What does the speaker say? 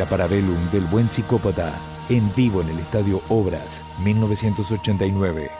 La Parabellum del Buen Psicópata, en vivo en el Estadio Obras, 1989.